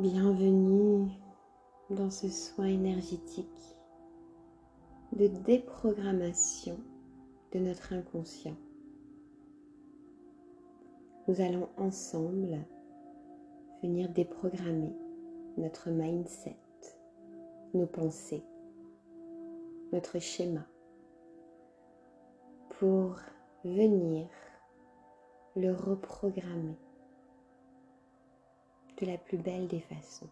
Bienvenue dans ce soin énergétique de déprogrammation de notre inconscient. Nous allons ensemble venir déprogrammer notre mindset, nos pensées, notre schéma pour venir le reprogrammer la plus belle des façons,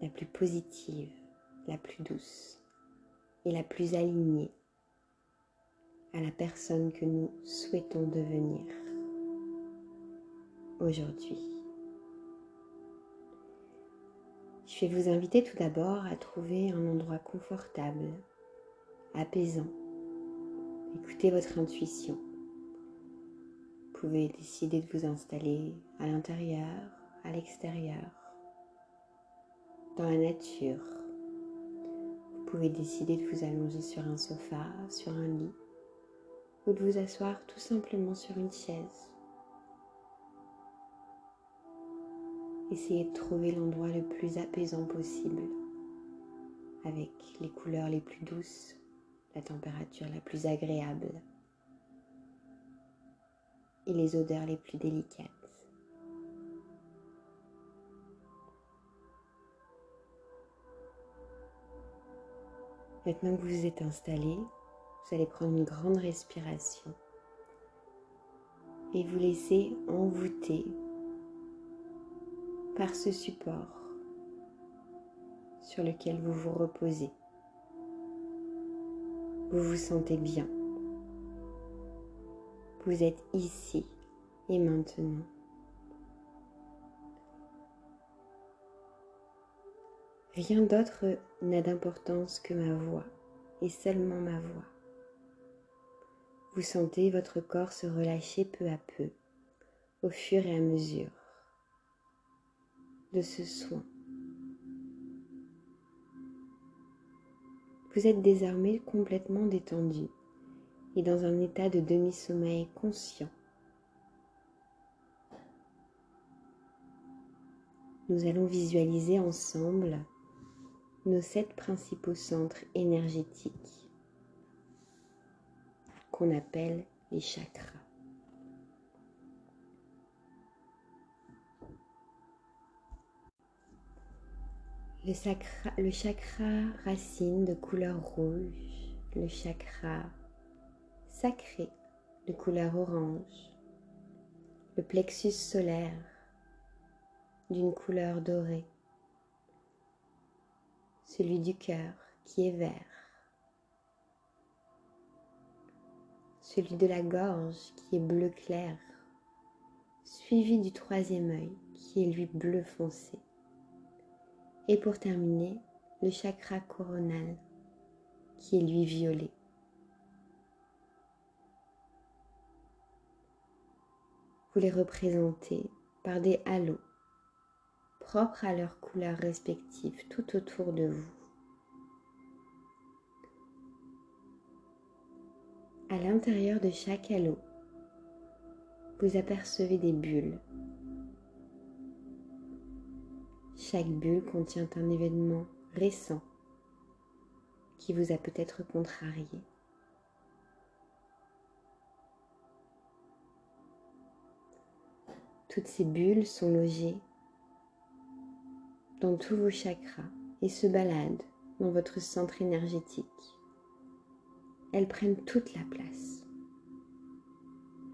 la plus positive, la plus douce et la plus alignée à la personne que nous souhaitons devenir aujourd'hui. Je vais vous inviter tout d'abord à trouver un endroit confortable, apaisant. Écoutez votre intuition. Vous pouvez décider de vous installer à l'intérieur, à l'extérieur, dans la nature. Vous pouvez décider de vous allonger sur un sofa, sur un lit, ou de vous asseoir tout simplement sur une chaise. Essayez de trouver l'endroit le plus apaisant possible, avec les couleurs les plus douces, la température la plus agréable et les odeurs les plus délicates. Maintenant que vous êtes installé, vous allez prendre une grande respiration et vous laisser envoûter par ce support sur lequel vous vous reposez. Vous vous sentez bien. Vous êtes ici et maintenant. Rien d'autre n'a d'importance que ma voix et seulement ma voix. Vous sentez votre corps se relâcher peu à peu au fur et à mesure de ce soin. Vous êtes désormais complètement détendu et dans un état de demi-sommeil conscient. Nous allons visualiser ensemble nos sept principaux centres énergétiques qu'on appelle les chakras. Le, le chakra racine de couleur rouge, le chakra sacré de couleur orange, le plexus solaire d'une couleur dorée, celui du cœur qui est vert, celui de la gorge qui est bleu clair, suivi du troisième œil qui est lui bleu foncé. Et pour terminer, le chakra coronal qui est lui violet. Vous les représentez par des halos propres à leurs couleurs respectives tout autour de vous. À l'intérieur de chaque halo, vous apercevez des bulles Chaque bulle contient un événement récent qui vous a peut-être contrarié. Toutes ces bulles sont logées dans tous vos chakras et se baladent dans votre centre énergétique. Elles prennent toute la place.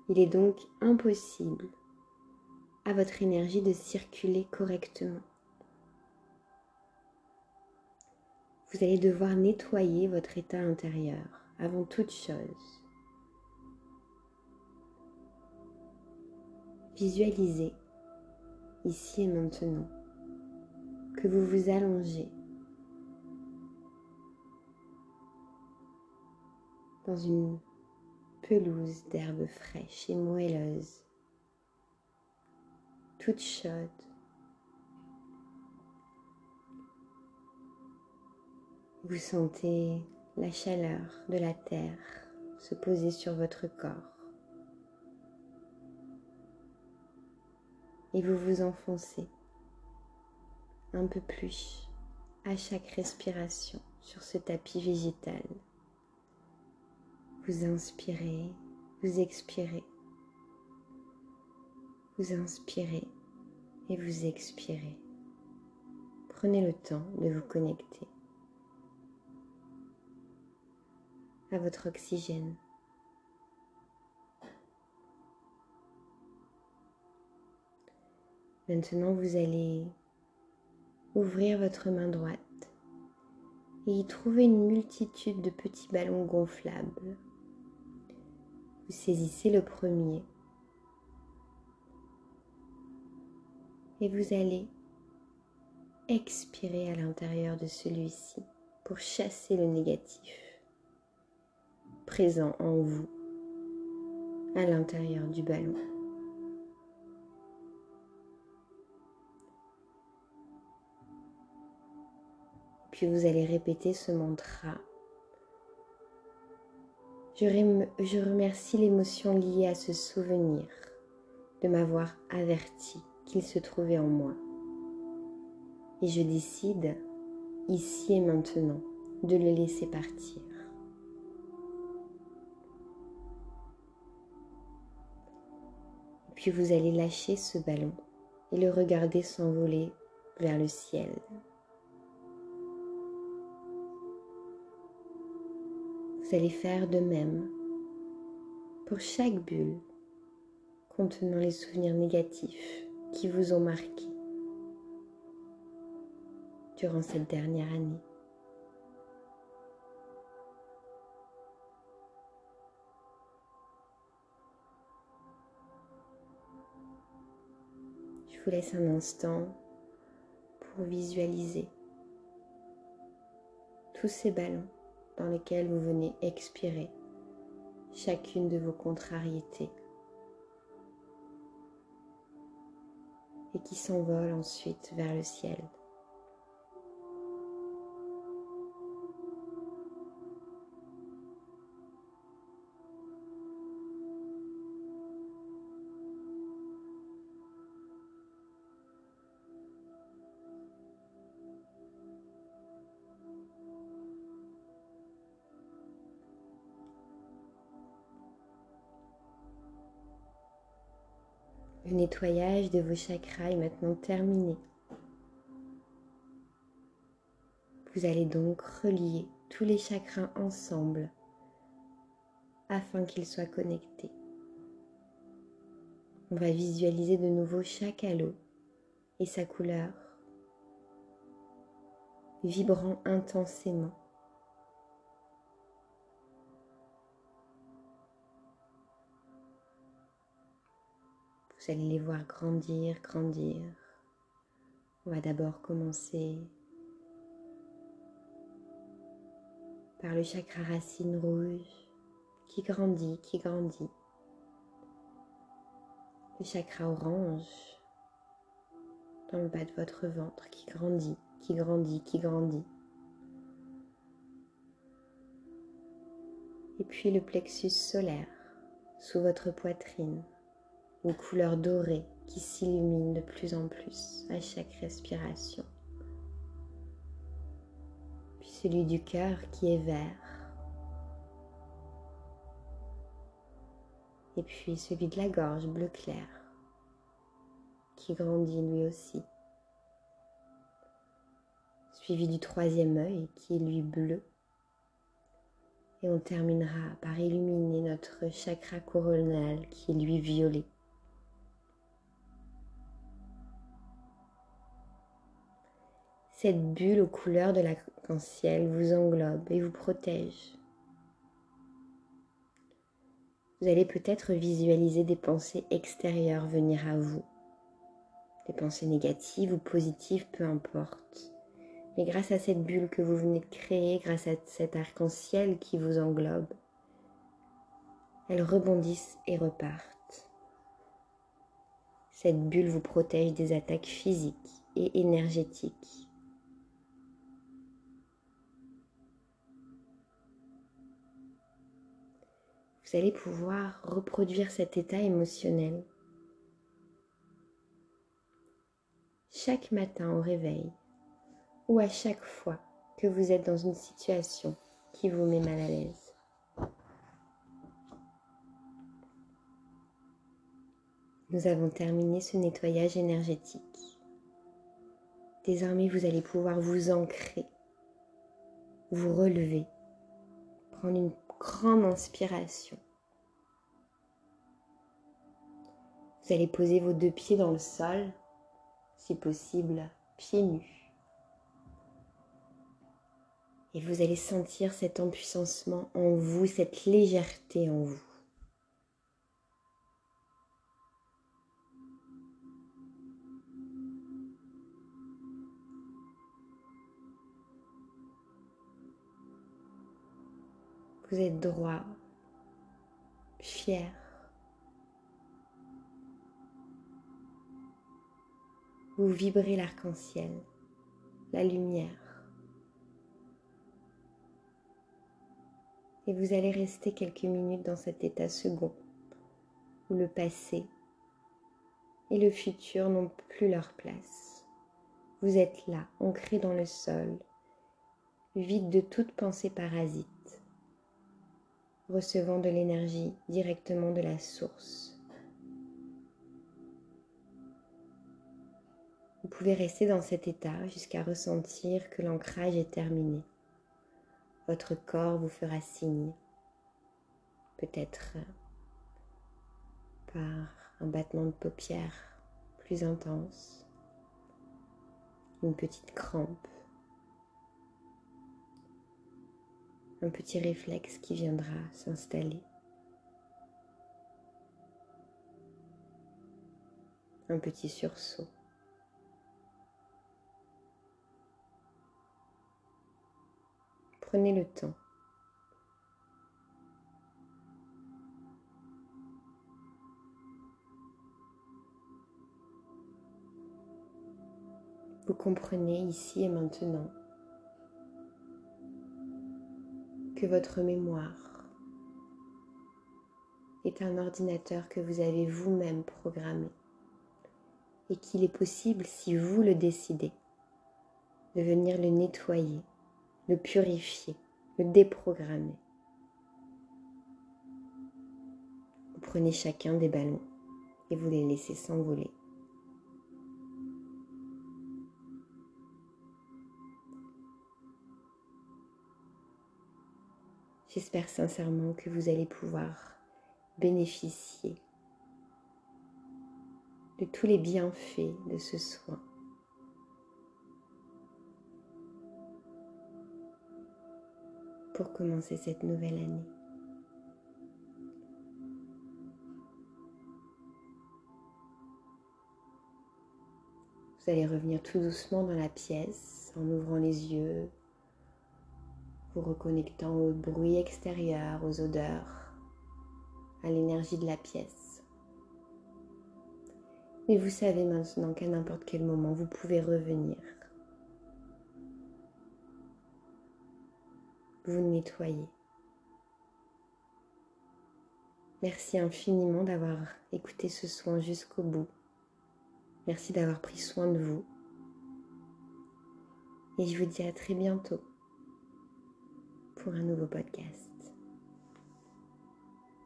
Il est donc impossible à votre énergie de circuler correctement. vous allez devoir nettoyer votre état intérieur avant toute chose. Visualisez ici et maintenant que vous vous allongez dans une pelouse d'herbes fraîches et moelleuses, toute chaude. Vous sentez la chaleur de la terre se poser sur votre corps. Et vous vous enfoncez un peu plus à chaque respiration sur ce tapis végétal. Vous inspirez, vous expirez. Vous inspirez et vous expirez. Prenez le temps de vous connecter à votre oxygène. Maintenant, vous allez ouvrir votre main droite et y trouver une multitude de petits ballons gonflables. Vous saisissez le premier et vous allez expirer à l'intérieur de celui-ci pour chasser le négatif présent en vous à l'intérieur du ballon. Puis vous allez répéter ce mantra. Je, remercie l'émotion liée à ce souvenir de m'avoir averti qu'il se trouvait en moi. Et je décide, ici et maintenant, de le laisser partir. Puis vous allez lâcher ce ballon et le regarder s'envoler vers le ciel. Vous allez faire de même pour chaque bulle contenant les souvenirs négatifs qui vous ont marqué durant cette dernière année. Je vous laisse un instant pour visualiser tous ces ballons dans lesquels vous venez expirer chacune de vos contrariétés et qui s'envolent ensuite vers le ciel. Le nettoyage de vos chakras est maintenant terminé. Vous allez donc relier tous les chakras ensemble afin qu'ils soient connectés. On va visualiser de nouveau chaque halo et sa couleur, vibrant intensément. Vous allez les voir grandir, grandir. On va d'abord commencer par le chakra racine rouge qui grandit, qui grandit. Le chakra orange dans le bas de votre ventre qui grandit, qui grandit, qui grandit. Et puis le plexus solaire sous votre poitrine une couleur dorée qui s'illumine de plus en plus à chaque respiration. Puis celui du cœur qui est vert. Et puis celui de la gorge bleu clair qui grandit lui aussi. Suivi du troisième œil qui est lui bleu. Et on terminera par illuminer notre chakra coronal qui est lui violet. Cette bulle aux couleurs de l'arc-en-ciel vous englobe et vous protège. Vous allez peut-être visualiser des pensées extérieures venir à vous. Des pensées négatives ou positives, peu importe. Mais grâce à cette bulle que vous venez de créer, grâce à cet arc-en-ciel qui vous englobe, elles rebondissent et repartent. Cette bulle vous protège des attaques physiques et énergétiques allez pouvoir reproduire cet état émotionnel chaque matin au réveil ou à chaque fois que vous êtes dans une situation qui vous met mal à l'aise. Nous avons terminé ce nettoyage énergétique. Désormais, vous allez pouvoir vous ancrer, vous relever, prendre une grande inspiration. Vous allez poser vos deux pieds dans le sol, si possible pieds nus. Et vous allez sentir cet empuissancement en vous, cette légèreté en vous. Vous êtes droit, fier. Vous vibrez l'arc-en-ciel, la lumière. Et vous allez rester quelques minutes dans cet état second où le passé et le futur n'ont plus leur place. Vous êtes là, ancré dans le sol, vide de toute pensée parasite recevant de l'énergie directement de la source. Vous pouvez rester dans cet état jusqu'à ressentir que l'ancrage est terminé. Votre corps vous fera signe, peut-être par un battement de paupières plus intense, une petite crampe un petit réflexe qui viendra s'installer. Un petit sursaut. Prenez le temps. Vous comprenez ici et maintenant que votre mémoire est un ordinateur que vous avez vous-même programmé et qu'il est possible, si vous le décidez, de venir le nettoyer, le purifier, le déprogrammer. Vous prenez chacun des ballons et vous les laissez s'envoler. J'espère sincèrement que vous allez pouvoir bénéficier de tous les bienfaits de ce soin. Pour commencer cette nouvelle année. Vous allez revenir tout doucement dans la pièce en ouvrant les yeux, vous reconnectant au bruit extérieur, aux odeurs, à l'énergie de la pièce. Et vous savez maintenant qu'à n'importe quel moment, vous pouvez revenir. Vous nettoyez. Merci infiniment d'avoir écouté ce soin jusqu'au bout. Merci d'avoir pris soin de vous. Et je vous dis à très bientôt pour un nouveau podcast.